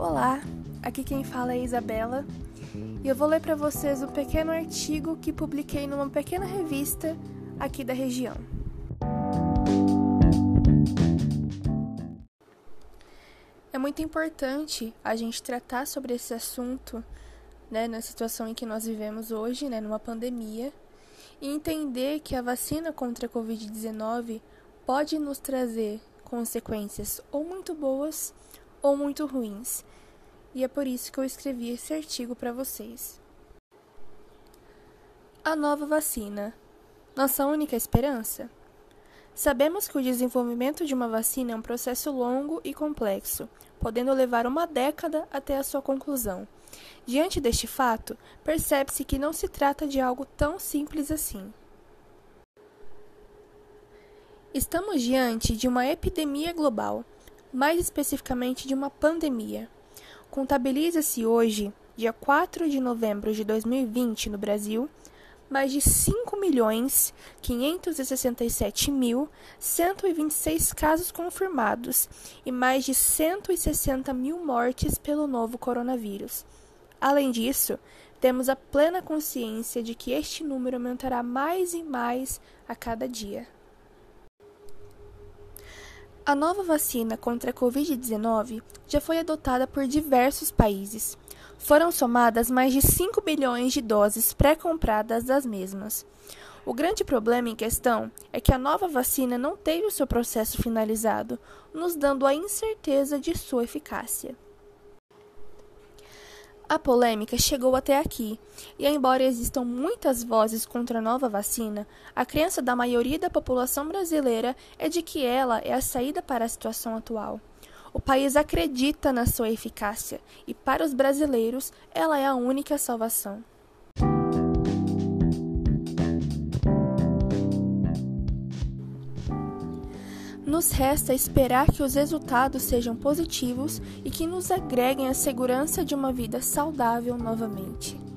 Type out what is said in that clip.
Olá, aqui quem fala é Isabela e eu vou ler para vocês um pequeno artigo que publiquei numa pequena revista aqui da região. É muito importante a gente tratar sobre esse assunto, né, na situação em que nós vivemos hoje, né, numa pandemia, e entender que a vacina contra a Covid-19 pode nos trazer consequências ou muito boas ou muito ruins. E é por isso que eu escrevi esse artigo para vocês. A nova vacina. Nossa única esperança? Sabemos que o desenvolvimento de uma vacina é um processo longo e complexo, podendo levar uma década até a sua conclusão. Diante deste fato, percebe-se que não se trata de algo tão simples assim. Estamos diante de uma epidemia global, mais especificamente de uma pandemia. Contabiliza-se hoje, dia 4 de novembro de 2020, no Brasil, mais de 5.567.126 casos confirmados e mais de 160 mil mortes pelo novo coronavírus. Além disso, temos a plena consciência de que este número aumentará mais e mais a cada dia. A nova vacina contra a Covid-19 já foi adotada por diversos países. Foram somadas mais de 5 bilhões de doses pré-compradas das mesmas. O grande problema em questão é que a nova vacina não teve o seu processo finalizado, nos dando a incerteza de sua eficácia. A polêmica chegou até aqui, e embora existam muitas vozes contra a nova vacina, a crença da maioria da população brasileira é de que ela é a saída para a situação atual. O país acredita na sua eficácia, e para os brasileiros, ela é a única salvação. Nos resta esperar que os resultados sejam positivos e que nos agreguem a segurança de uma vida saudável novamente.